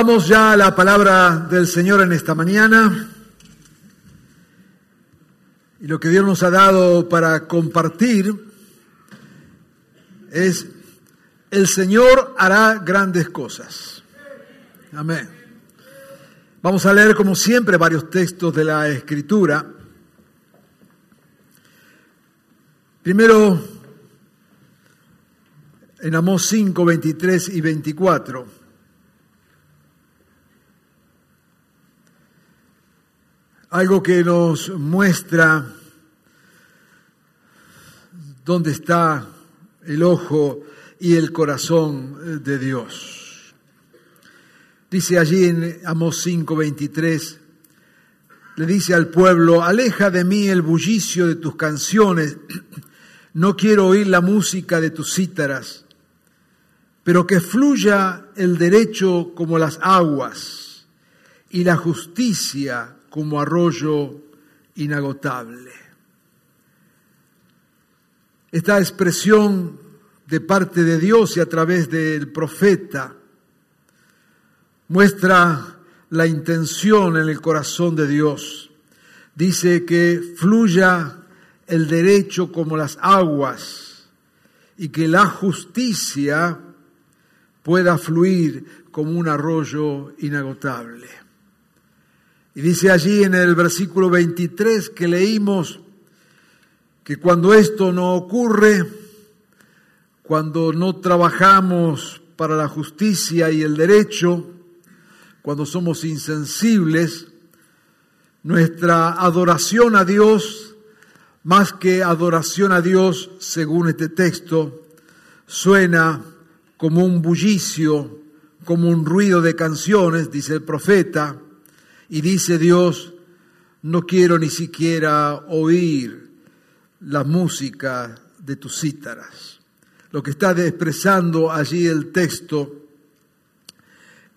Vamos ya a la palabra del Señor en esta mañana. Y lo que Dios nos ha dado para compartir es, el Señor hará grandes cosas. Amén. Vamos a leer como siempre varios textos de la Escritura. Primero, en Amós 5, 23 y 24. Algo que nos muestra dónde está el ojo y el corazón de Dios. Dice allí en Amos 5:23, le dice al pueblo, aleja de mí el bullicio de tus canciones, no quiero oír la música de tus cítaras, pero que fluya el derecho como las aguas y la justicia como arroyo inagotable. Esta expresión de parte de Dios y a través del profeta muestra la intención en el corazón de Dios. Dice que fluya el derecho como las aguas y que la justicia pueda fluir como un arroyo inagotable. Y dice allí en el versículo 23 que leímos que cuando esto no ocurre, cuando no trabajamos para la justicia y el derecho, cuando somos insensibles, nuestra adoración a Dios, más que adoración a Dios, según este texto, suena como un bullicio, como un ruido de canciones, dice el profeta, y dice Dios, no quiero ni siquiera oír la música de tus cítaras. Lo que está expresando allí el texto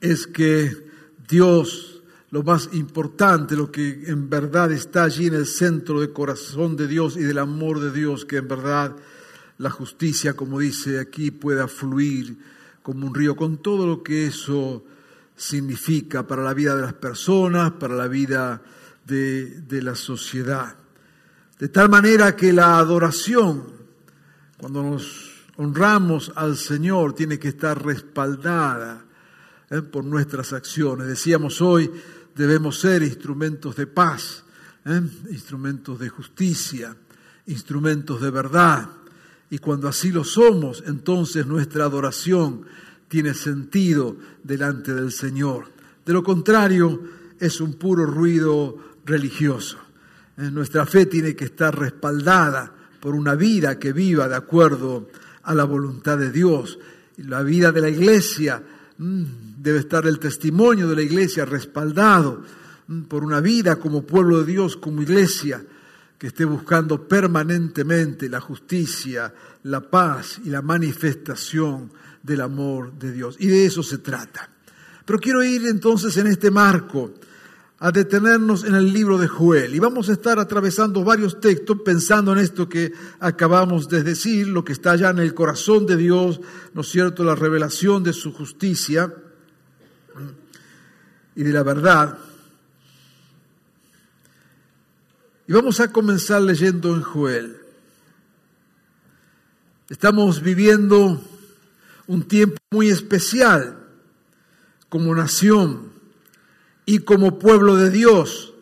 es que Dios, lo más importante, lo que en verdad está allí en el centro del corazón de Dios y del amor de Dios, que en verdad la justicia, como dice aquí, pueda fluir como un río, con todo lo que eso significa para la vida de las personas, para la vida de, la sociedad. De tal manera que la adoración, cuando nos honramos al Señor, tiene que estar respaldada ¿eh? por nuestras acciones. Decíamos hoy, debemos ser instrumentos de paz, ¿eh? instrumentos de justicia, instrumentos de verdad. Y cuando así lo somos, entonces nuestra adoración tiene sentido delante del Señor. De lo contrario, es un puro ruido religioso. Eh, nuestra fe tiene que estar respaldada por una vida que viva de acuerdo a la voluntad de Dios. La vida de la iglesia mm, debe estar el testimonio de la iglesia respaldado mm, por una vida como pueblo de Dios, como iglesia, que esté buscando permanentemente la justicia, la paz y la manifestación del amor de Dios. Y de eso se trata. Pero quiero ir entonces en este marco a detenernos en el libro de Joel. Y vamos a estar atravesando varios textos pensando en esto que acabamos de decir, lo que está allá en el corazón de Dios, ¿no es cierto? La revelación de su justicia y de la verdad. Y vamos a comenzar leyendo en Joel. Estamos viviendo un tiempo muy especial como nación y como pueblo de Dios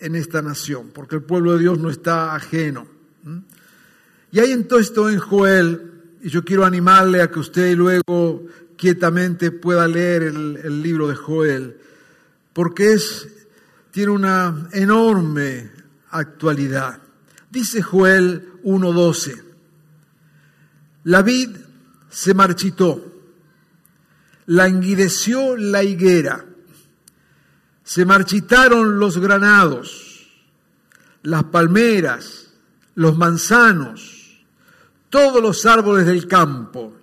en esta nación, porque el pueblo de Dios no está ajeno. Y hay entonces esto en Joel, y yo quiero animarle a que usted luego quietamente pueda leer el, el libro de Joel, porque es, tiene una enorme actualidad. Dice Joel 1.12, la vid se marchitó, languideció la higuera, se marchitaron los granados, las palmeras, los manzanos, todos los árboles del campo,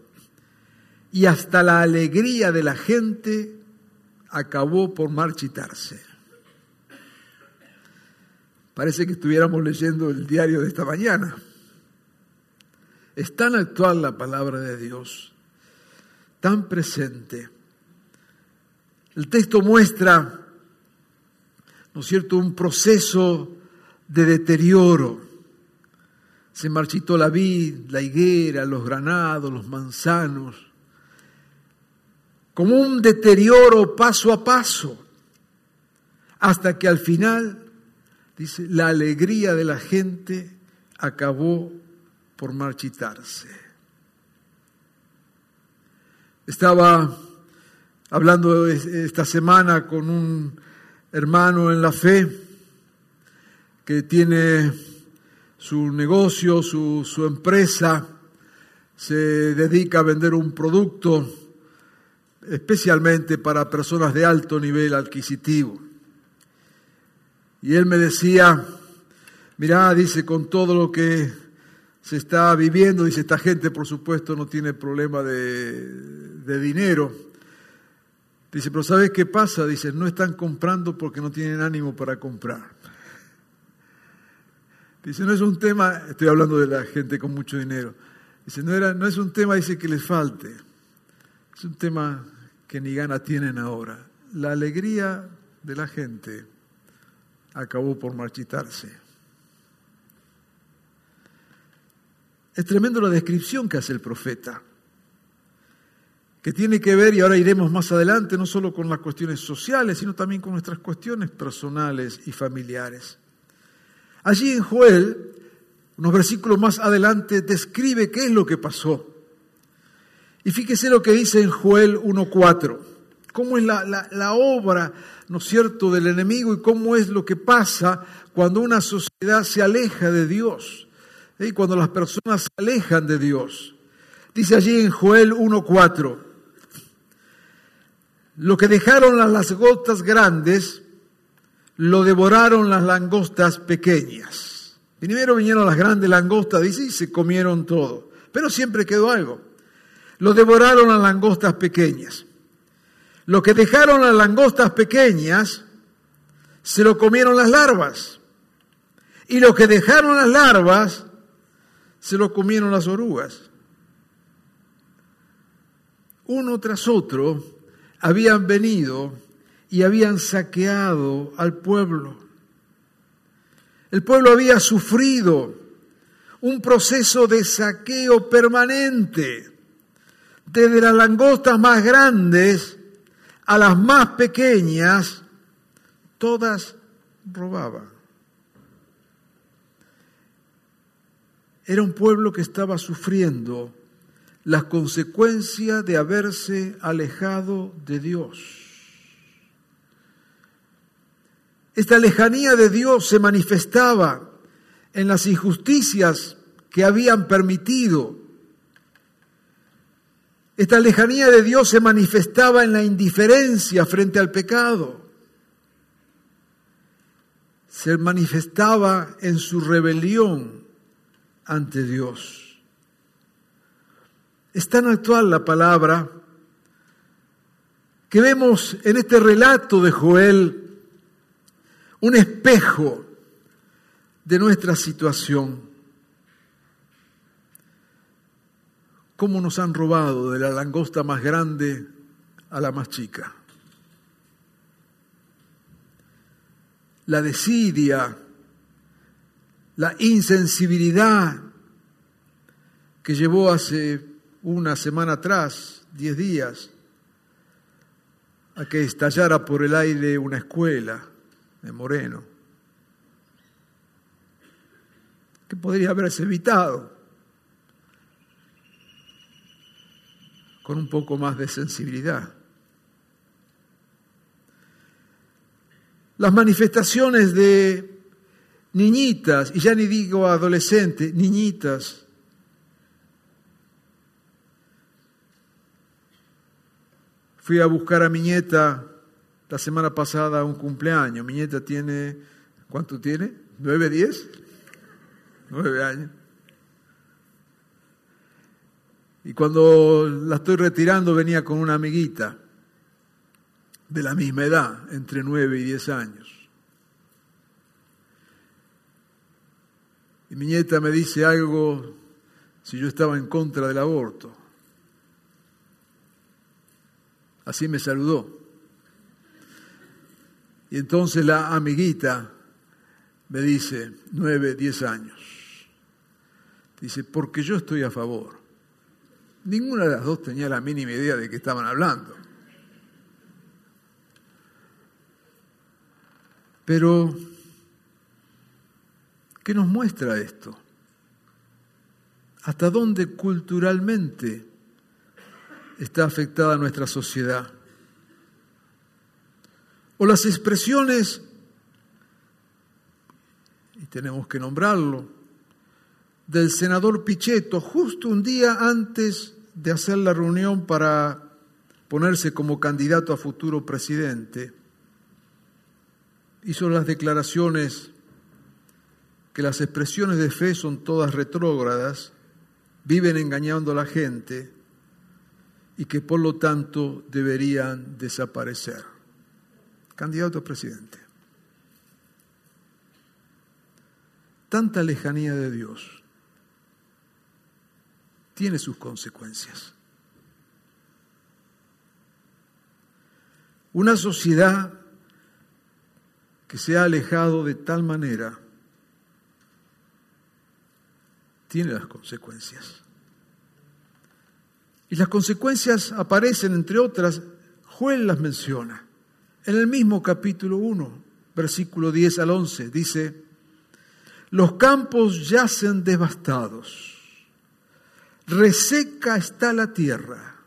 y hasta la alegría de la gente acabó por marchitarse. Parece que estuviéramos leyendo el diario de esta mañana. Es tan actual la palabra de Dios, tan presente. El texto muestra, ¿no es cierto?, un proceso de deterioro. Se marchitó la vid, la higuera, los granados, los manzanos, como un deterioro paso a paso, hasta que al final Dice, la alegría de la gente acabó por marchitarse. Estaba hablando esta semana con un hermano en la fe que tiene su negocio, su, su empresa, se dedica a vender un producto especialmente para personas de alto nivel adquisitivo. Y él me decía, mirá, dice, con todo lo que se está viviendo, dice, esta gente por supuesto no tiene problema de, dinero. Dice, pero ¿sabes qué pasa? Dice, no están comprando porque no tienen ánimo para comprar. Dice, no es un tema, estoy hablando de la gente con mucho dinero. Dice, no, era, no es un tema, dice, que les falte. Es un tema que ni gana tienen ahora. La alegría de la gente acabó por marchitarse. Es tremendo la descripción que hace el profeta, que tiene que ver, y ahora iremos más adelante, no solo con las cuestiones sociales, sino también con nuestras cuestiones personales y familiares. Allí en Joel, unos versículos más adelante, describe qué es lo que pasó. Y fíjese lo que dice en Joel 1.4, cómo es la, la, obra ¿no es cierto?, del enemigo y cómo es lo que pasa cuando una sociedad se aleja de Dios, ¿eh? cuando las personas se alejan de Dios. Dice allí en Joel 1.4, lo que dejaron las langostas grandes, lo devoraron las langostas pequeñas. Primero vinieron las grandes langostas, dice, y se comieron todo. Pero siempre quedó algo. Lo devoraron las langostas pequeñas. Lo que dejaron las langostas pequeñas, se lo comieron las larvas. Y lo que dejaron las larvas, se lo comieron las orugas. Uno tras otro habían venido y habían saqueado al pueblo. El pueblo había sufrido un proceso de saqueo permanente, desde las langostas más grandes a las más pequeñas, todas robaban. Era un pueblo que estaba sufriendo las consecuencias de haberse alejado de Dios. Esta lejanía de Dios se manifestaba en las injusticias que habían permitido esta lejanía de Dios se manifestaba en la indiferencia frente al pecado. Se manifestaba en su rebelión ante Dios. Es tan actual la palabra que vemos en este relato de Joel un espejo de nuestra situación. cómo nos han robado de la langosta más grande a la más chica. La desidia, la insensibilidad que llevó hace una semana atrás, diez días, a que estallara por el aire una escuela de Moreno, que podría haberse evitado con un poco más de sensibilidad. Las manifestaciones de niñitas, y ya ni digo adolescentes, niñitas. Fui a buscar a mi nieta la semana pasada a un cumpleaños. Mi nieta tiene, ¿cuánto tiene? ¿Nueve, diez? Nueve años. Y cuando la estoy retirando venía con una amiguita de la misma edad, entre nueve y diez años. Y mi nieta me dice algo si yo estaba en contra del aborto. Así me saludó. Y entonces la amiguita me dice, nueve, diez años, dice, porque yo estoy a favor. Ninguna de las dos tenía la mínima idea de qué estaban hablando. Pero, ¿qué nos muestra esto? ¿Hasta dónde culturalmente está afectada nuestra sociedad? O las expresiones, y tenemos que nombrarlo, del senador Pichetto justo un día antes de hacer la reunión para ponerse como candidato a futuro presidente, hizo las declaraciones que las expresiones de fe son todas retrógradas, viven engañando a la gente y que por lo tanto deberían desaparecer. Candidato a presidente. Tanta lejanía de Dios tiene sus consecuencias. Una sociedad que se ha alejado de tal manera tiene las consecuencias. Y las consecuencias aparecen, entre otras, Joel las menciona. En el mismo capítulo 1, versículo 10 al 11, dice, los campos yacen devastados reseca está la tierra,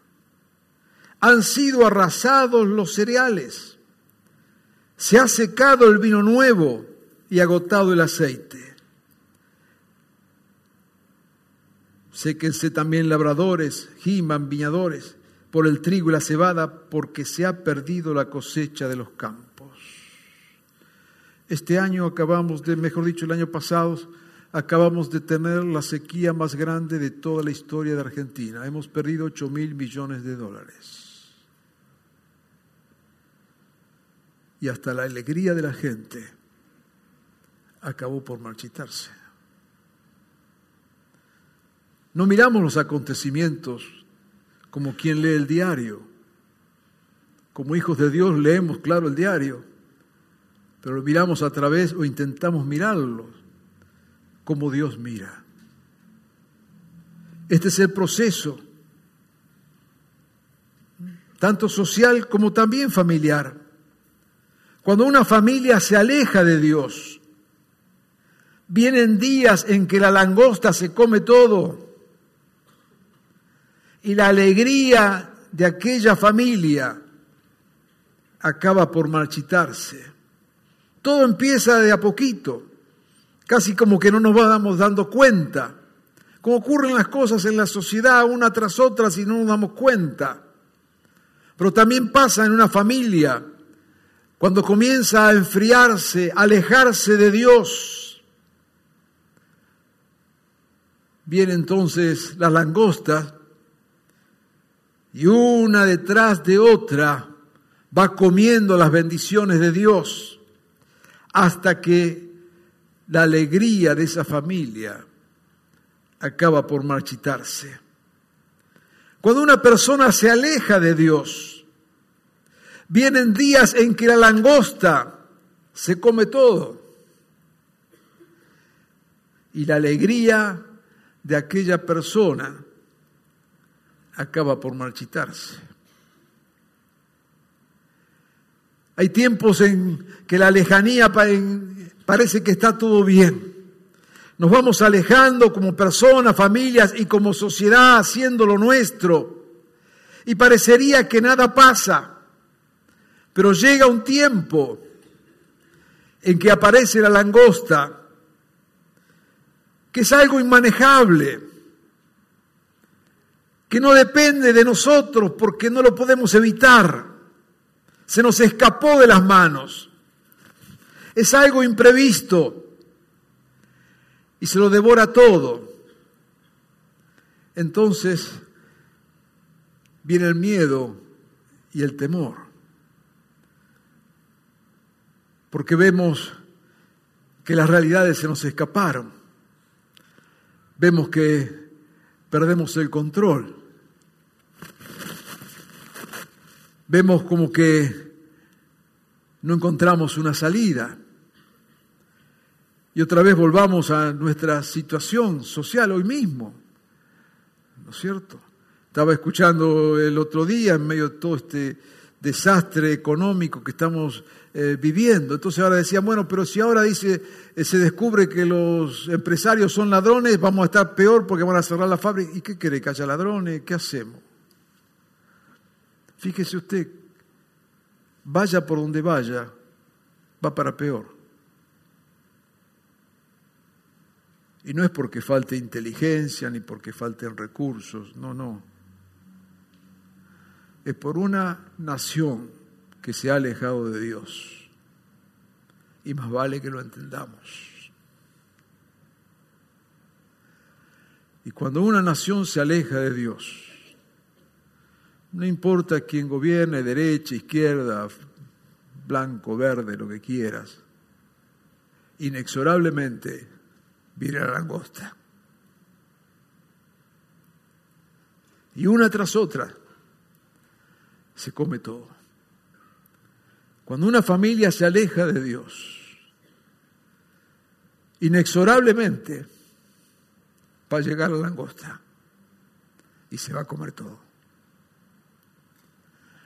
han sido arrasados los cereales, se ha secado el vino nuevo y agotado el aceite. Séquense también labradores, giman viñadores por el trigo y la cebada, porque se ha perdido la cosecha de los campos. Este año acabamos de, mejor dicho, el año pasado, acabamos de tener la sequía más grande de toda la historia de Argentina. Hemos perdido 8 mil millones de dólares. Y hasta la alegría de la gente acabó por marchitarse. No miramos los acontecimientos como quien lee el diario. Como hijos de Dios leemos, claro, el diario, pero lo miramos a través o intentamos mirarlo como Dios mira. Este es el proceso, tanto social como también familiar. Cuando una familia se aleja de Dios, vienen días en que la langosta se come todo y la alegría de aquella familia acaba por marchitarse. Todo empieza de a poquito casi como que no nos vamos dando cuenta. Como ocurren las cosas en la sociedad una tras otra si no nos damos cuenta. Pero también pasa en una familia, cuando comienza a enfriarse, a alejarse de Dios. Viene entonces las langostas y una detrás de otra va comiendo las bendiciones de Dios hasta que la alegría de esa familia acaba por marchitarse. Cuando una persona se aleja de Dios, vienen días en que la langosta se come todo y la alegría de aquella persona acaba por marchitarse. Hay tiempos en que la lejanía parece que está todo bien. Nos vamos alejando como personas, familias y como sociedad haciendo lo nuestro. Y parecería que nada pasa. Pero llega un tiempo en que aparece la langosta que es algo inmanejable, que no depende de nosotros porque no lo podemos evitar, se nos escapó de las manos, es algo imprevisto. Y se lo devora todo. Entonces viene el miedo y el temor, porque vemos que las realidades se nos escaparon, vemos que perdemos el control, vemos como que no encontramos una salida. Y otra vez volvamos a nuestra situación social hoy mismo, ¿no es cierto? Estaba escuchando el otro día en medio de todo este desastre económico que estamos eh, viviendo. Entonces ahora decían, bueno, pero si ahora dice, eh, se descubre que los empresarios son ladrones, vamos a estar peor porque van a cerrar la fábrica. ¿Y qué quiere que haya ladrones? ¿Qué hacemos? Fíjese usted, vaya por donde vaya, va para peor. Y no es porque falte inteligencia ni porque falten recursos, no, no. Es por una nación que se ha alejado de Dios. Y más vale que lo entendamos. Y cuando una nación se aleja de Dios, no importa quién gobierne, derecha, izquierda, blanco, verde, lo que quieras, inexorablemente viene la langosta. Y una tras otra se come todo. Cuando una familia se aleja de Dios, inexorablemente va a llegar la langosta y se va a comer todo.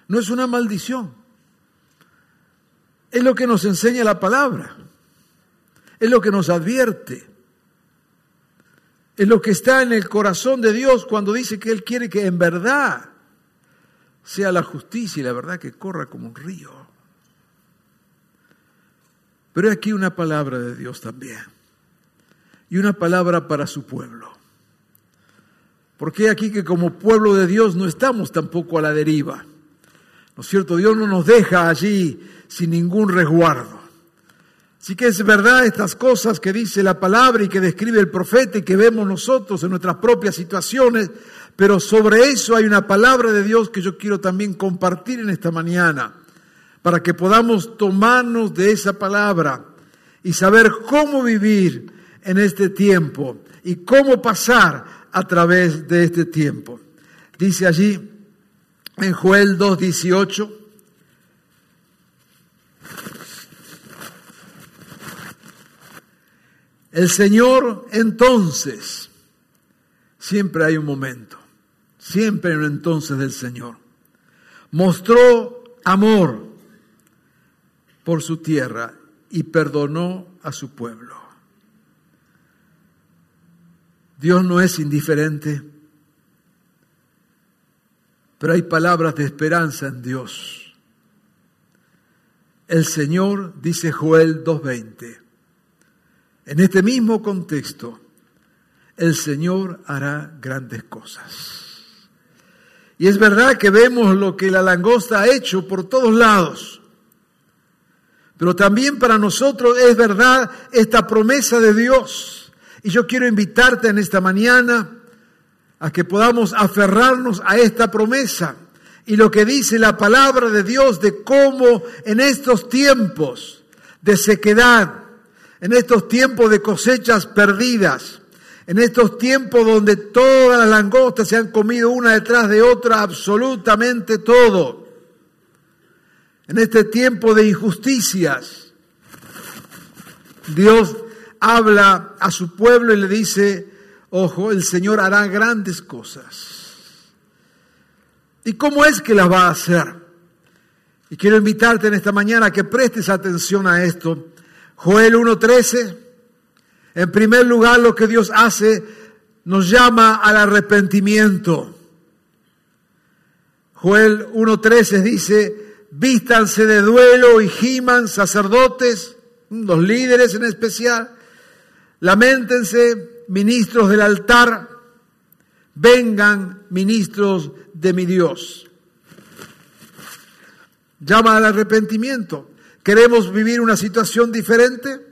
No es una maldición, es lo que nos enseña la palabra, es lo que nos advierte. Es lo que está en el corazón de Dios cuando dice que Él quiere que en verdad sea la justicia y la verdad que corra como un río. Pero hay aquí una palabra de Dios también. Y una palabra para su pueblo. Porque aquí que como pueblo de Dios no estamos tampoco a la deriva. ¿No es cierto? Dios no nos deja allí sin ningún resguardo. Así que es verdad estas cosas que dice la palabra y que describe el profeta y que vemos nosotros en nuestras propias situaciones, pero sobre eso hay una palabra de Dios que yo quiero también compartir en esta mañana, para que podamos tomarnos de esa palabra y saber cómo vivir en este tiempo y cómo pasar a través de este tiempo. Dice allí en Joel 2.18, El Señor entonces, siempre hay un momento, siempre hay un entonces del Señor, mostró amor por su tierra y perdonó a su pueblo. Dios no es indiferente, pero hay palabras de esperanza en Dios. El Señor, dice Joel 2.20, en este mismo contexto, el Señor hará grandes cosas. Y es verdad que vemos lo que la langosta ha hecho por todos lados. Pero también para nosotros es verdad esta promesa de Dios. Y yo quiero invitarte en esta mañana a que podamos aferrarnos a esta promesa y lo que dice la palabra de Dios de cómo en estos tiempos de sequedad, en estos tiempos de cosechas perdidas, en estos tiempos donde todas las langostas se han comido una detrás de otra, absolutamente todo, en este tiempo de injusticias, Dios habla a su pueblo y le dice, ojo, el Señor hará grandes cosas. ¿Y cómo es que las va a hacer? Y quiero invitarte en esta mañana a que prestes atención a esto Joel 1.13, en primer lugar lo que Dios hace nos llama al arrepentimiento. Joel 1.13 dice, vístanse de duelo y giman sacerdotes, los líderes en especial, lamentense, ministros del altar, vengan ministros de mi Dios. Llama al arrepentimiento. ¿Queremos vivir una situación diferente?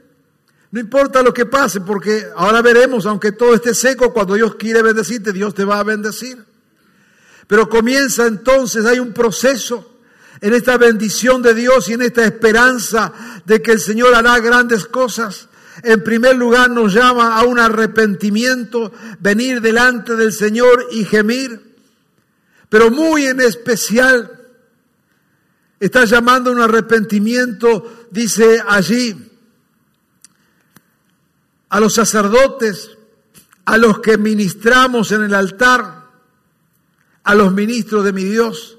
No importa lo que pase, porque ahora veremos, aunque todo esté seco, cuando Dios quiere bendecirte, Dios te va a bendecir. Pero comienza entonces, hay un proceso en esta bendición de Dios y en esta esperanza de que el Señor hará grandes cosas. En primer lugar nos llama a un arrepentimiento, venir delante del Señor y gemir. Pero muy en especial está llamando a un arrepentimiento, dice allí, a los sacerdotes, a los que ministramos en el altar, a los ministros de mi Dios.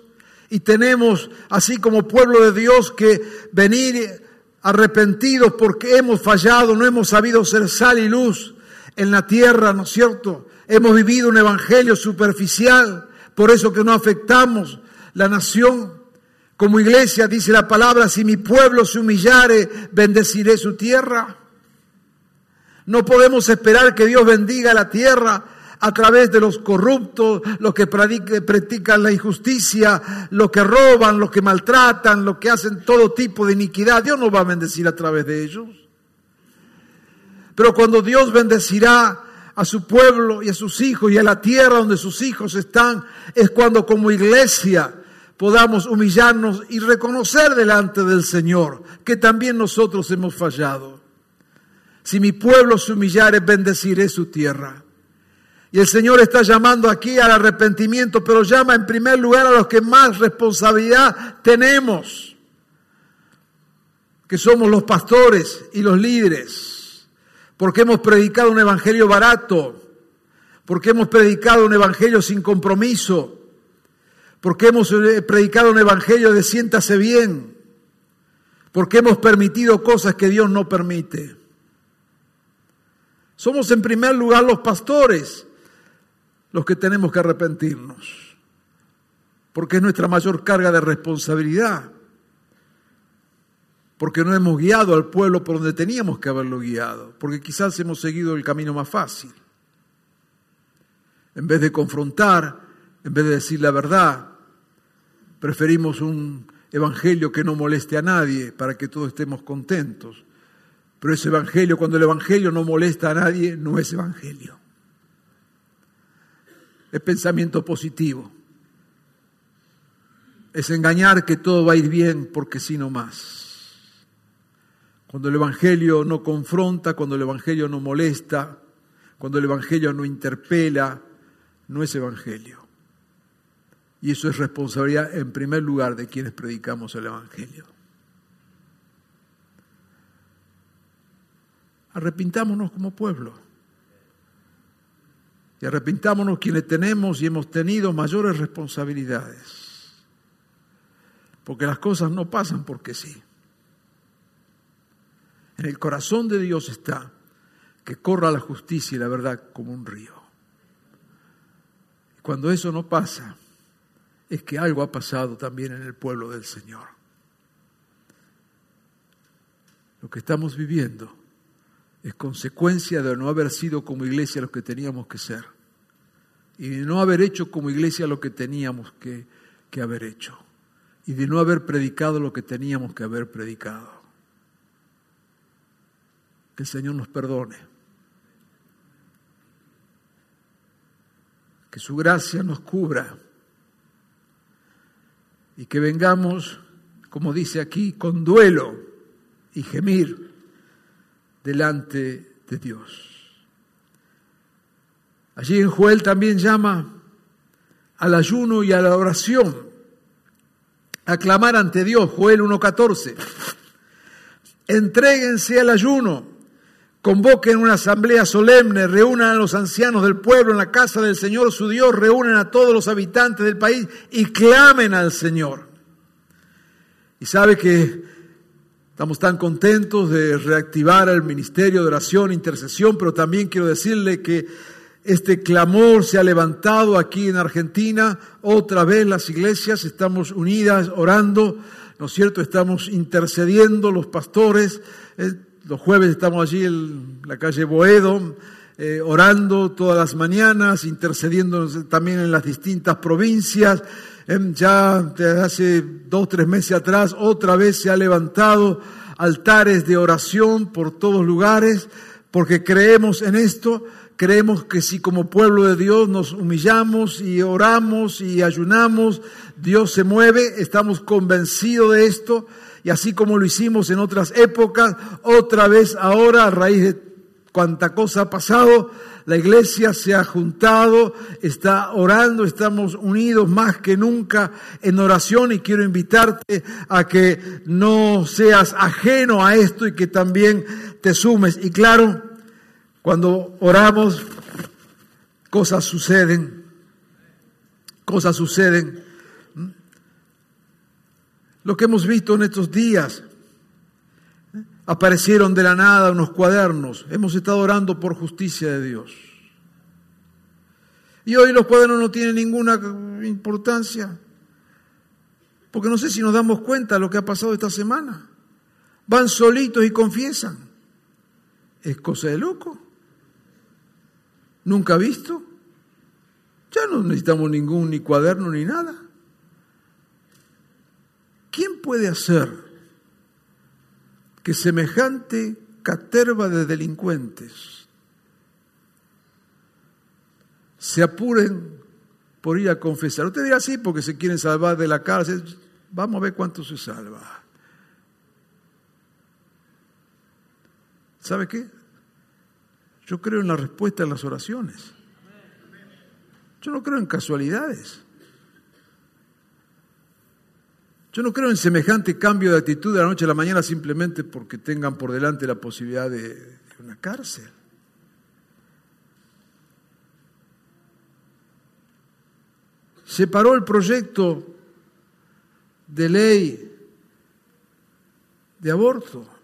Y tenemos, así como pueblo de Dios, que venir arrepentidos porque hemos fallado, no hemos sabido ser sal y luz en la tierra, ¿no es cierto? Hemos vivido un evangelio superficial, por eso que no afectamos la nación. Como iglesia dice la palabra, si mi pueblo se humillare, bendeciré su tierra. No podemos esperar que Dios bendiga la tierra a través de los corruptos, los que practican la injusticia, los que roban, los que maltratan, los que hacen todo tipo de iniquidad. Dios no va a bendecir a través de ellos. Pero cuando Dios bendecirá a su pueblo y a sus hijos y a la tierra donde sus hijos están, es cuando como iglesia podamos humillarnos y reconocer delante del Señor que también nosotros hemos fallado. Si mi pueblo se humillare, bendeciré su tierra. Y el Señor está llamando aquí al arrepentimiento, pero llama en primer lugar a los que más responsabilidad tenemos, que somos los pastores y los líderes, porque hemos predicado un evangelio barato, porque hemos predicado un evangelio sin compromiso, porque hemos eh, predicado un evangelio de siéntase bien, porque hemos permitido cosas que Dios no permite. Somos en primer lugar los pastores los que tenemos que arrepentirnos, porque es nuestra mayor carga de responsabilidad, porque no hemos guiado al pueblo por donde teníamos que haberlo guiado, porque quizás hemos seguido el camino más fácil. En vez de confrontar, en vez de decir la verdad, preferimos un evangelio que no moleste a nadie para que todos estemos contentos. Pero ese evangelio, cuando el evangelio no molesta a nadie, no es evangelio. Es pensamiento positivo. Es engañar que todo va a ir bien porque si no más. Cuando el evangelio no confronta, cuando el evangelio no molesta, cuando el evangelio no interpela, no es evangelio. Y eso es responsabilidad en primer lugar de quienes predicamos el evangelio. Arrepintámonos como pueblo. Y arrepintámonos quienes tenemos y hemos tenido mayores responsabilidades. Porque las cosas no pasan porque sí. En el corazón de Dios está que corra la justicia y la verdad como un río. Cuando eso no pasa, es que algo ha pasado también en el pueblo del Señor. Lo que estamos viviendo es consecuencia de no haber sido como iglesia lo que teníamos que ser y de no haber hecho como iglesia lo que teníamos que, que haber hecho y de no haber predicado lo que teníamos que haber predicado. Que el Señor nos perdone. Que su gracia nos cubra y que vengamos, como dice aquí, con duelo y gemir delante de Dios. Allí en Joel también llama al ayuno y a la oración, a clamar ante Dios, Joel 1.14. Entréguense al ayuno, convoquen una asamblea solemne, reúnan a los ancianos del pueblo en la casa del Señor su Dios, reúnen a todos los habitantes del país y clamen al Señor. Y sabe que Estamos tan contentos de reactivar el ministerio de oración e intercesión, pero también quiero decirle que este clamor se ha levantado aquí en Argentina. Otra vez las iglesias estamos unidas orando, ¿no es cierto? Estamos intercediendo los pastores. Eh, los jueves estamos allí en la calle Boedo, eh, orando todas las mañanas, intercediendo también en las distintas provincias. Em, ya desde hace dos, tres meses atrás, otra vez se ha levantado altares de oración por todos lugares, porque creemos en esto, creemos que si como pueblo de Dios nos humillamos y oramos y ayunamos, Dios se mueve, estamos convencidos de esto, y así como lo hicimos en otras épocas, otra vez ahora a raíz de cuánta cosa ha pasado, la iglesia se ha juntado, está orando, estamos unidos más que nunca en oración y quiero invitarte a que no seas ajeno a esto y que también te sumes. Y claro, cuando oramos, cosas suceden, cosas suceden. Lo que hemos visto en estos días, aparecieron de la nada unos cuadernos. Hemos estado orando por justicia de Dios. Y hoy los cuadernos no tienen ninguna importancia. Porque no sé si nos damos cuenta de lo que ha pasado esta semana. Van solitos y confiesan. Es cosa de loco. Nunca visto. Ya no necesitamos ningún ni cuaderno ni nada. ¿Quién puede hacer que semejante caterva de delincuentes se apuren por ir a confesar. Usted dirá así porque se quieren salvar de la cárcel. Vamos a ver cuánto se salva. ¿Sabe qué? Yo creo en la respuesta a las oraciones. Yo no creo en casualidades. Yo no creo en semejante cambio de actitud de la noche a la mañana simplemente porque tengan por delante la posibilidad de, una cárcel. Se paró el proyecto de ley de aborto.